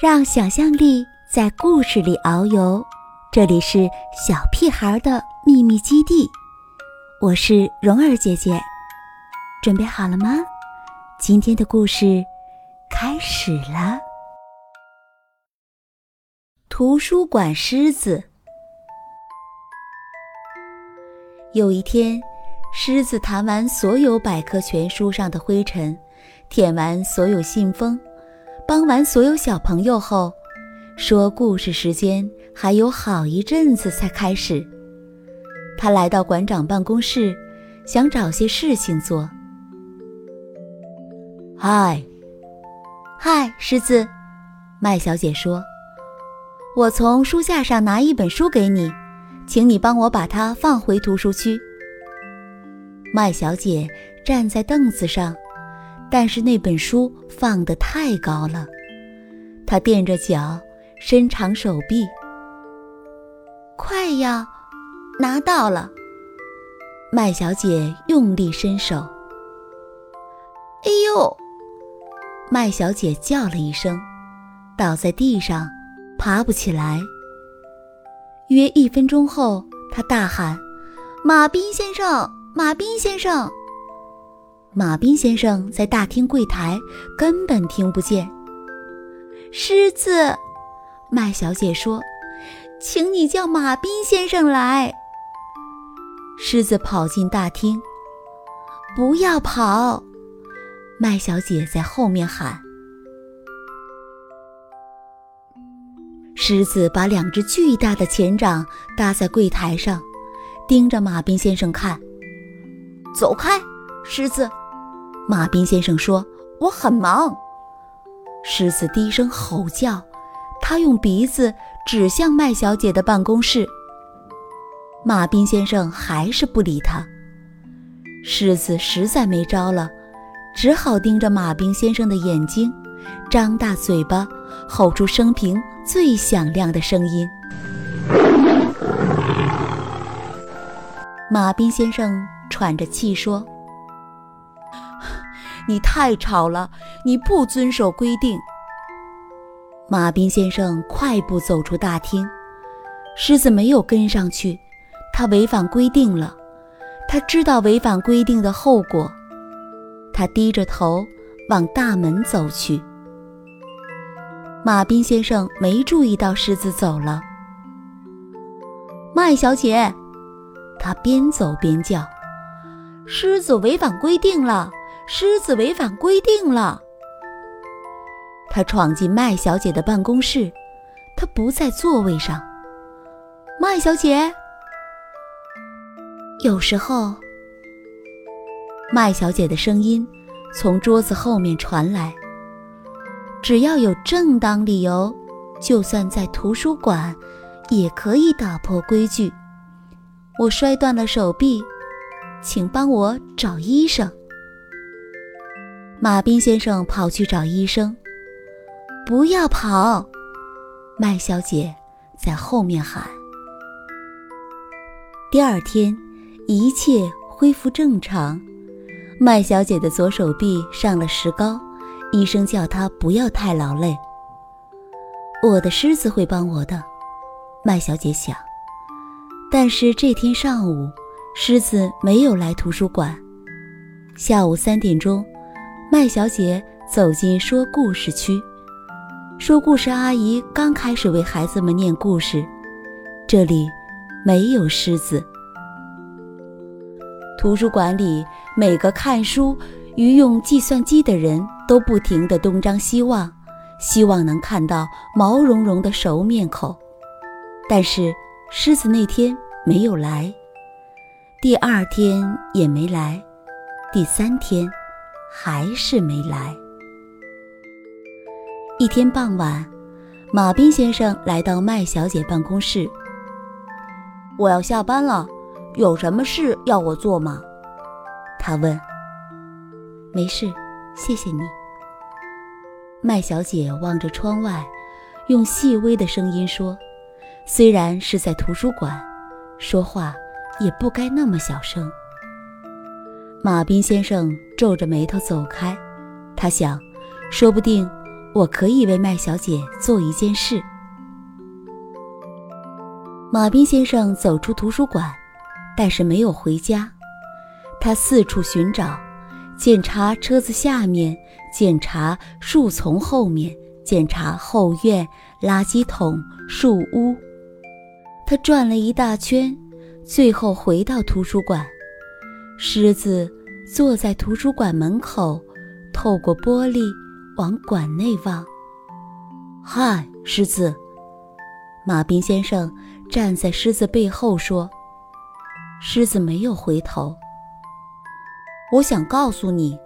让想象力在故事里遨游。这里是小屁孩的秘密基地，我是蓉儿姐姐，准备好了吗？今天的故事开始了。图书馆狮子。有一天，狮子弹完所有百科全书上的灰尘，舔完所有信封。帮完所有小朋友后，说故事时间还有好一阵子才开始。他来到馆长办公室，想找些事情做。嗨，嗨，狮子，麦小姐说：“我从书架上拿一本书给你，请你帮我把它放回图书区。”麦小姐站在凳子上。但是那本书放得太高了，他垫着脚，伸长手臂，快要拿到了。麦小姐用力伸手，哎呦！麦小姐叫了一声，倒在地上，爬不起来。约一分钟后，她大喊：“马彬先生，马彬先生！”马彬先生在大厅柜台，根本听不见。狮子，麦小姐说：“请你叫马彬先生来。”狮子跑进大厅，不要跑！麦小姐在后面喊。狮子把两只巨大的前掌搭在柜台上，盯着马彬先生看。走开，狮子！马彬先生说：“我很忙。”狮子低声吼叫，他用鼻子指向麦小姐的办公室。马彬先生还是不理他。狮子实在没招了，只好盯着马彬先生的眼睛，张大嘴巴，吼出生平最响亮的声音。马彬先生喘着气说。你太吵了！你不遵守规定。马彬先生快步走出大厅，狮子没有跟上去，他违反规定了。他知道违反规定的后果，他低着头往大门走去。马彬先生没注意到狮子走了。麦小姐，他边走边叫：“狮子违反规定了！”狮子违反规定了。他闯进麦小姐的办公室，他不在座位上。麦小姐，有时候，麦小姐的声音从桌子后面传来。只要有正当理由，就算在图书馆，也可以打破规矩。我摔断了手臂，请帮我找医生。马彬先生跑去找医生。不要跑，麦小姐在后面喊。第二天，一切恢复正常。麦小姐的左手臂上了石膏，医生叫她不要太劳累。我的狮子会帮我的，麦小姐想。但是这天上午，狮子没有来图书馆。下午三点钟。麦小姐走进说故事区，说故事阿姨刚开始为孩子们念故事。这里没有狮子。图书馆里每个看书与用计算机的人都不停地东张西望，希望能看到毛茸茸的熟面孔。但是狮子那天没有来，第二天也没来，第三天。还是没来。一天傍晚，马彬先生来到麦小姐办公室。我要下班了，有什么事要我做吗？他问。没事，谢谢你。麦小姐望着窗外，用细微的声音说：“虽然是在图书馆，说话也不该那么小声。”马彬先生皱着眉头走开，他想，说不定我可以为麦小姐做一件事。马彬先生走出图书馆，但是没有回家。他四处寻找，检查车子下面，检查树丛后面，检查后院、垃圾桶、树屋。他转了一大圈，最后回到图书馆。狮子坐在图书馆门口，透过玻璃往馆内望。嗨，狮子！马彬先生。站在狮子背后说：“狮子没有回头。我想告诉你，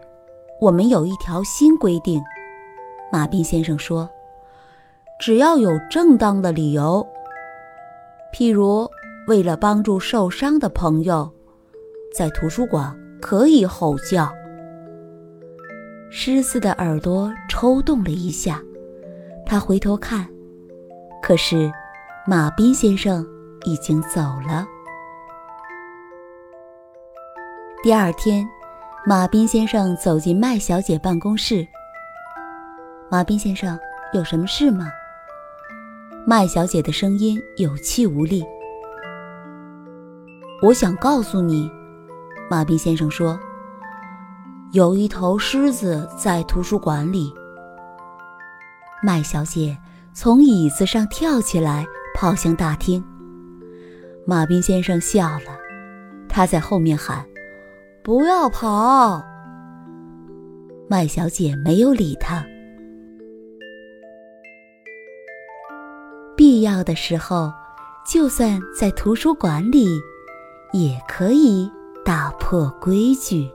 我们有一条新规定。”马彬先生说：“只要有正当的理由，譬如为了帮助受伤的朋友，在图书馆可以吼叫。”狮子的耳朵抽动了一下，他回头看，可是。马彬先生已经走了。第二天，马彬先生走进麦小姐办公室。马彬先生，有什么事吗？麦小姐的声音有气无力。我想告诉你，马彬先生说，有一头狮子在图书馆里。麦小姐从椅子上跳起来。跑向大厅，马彬先生笑了，他在后面喊：“不要跑！”麦小姐没有理他。必要的时候，就算在图书馆里，也可以打破规矩。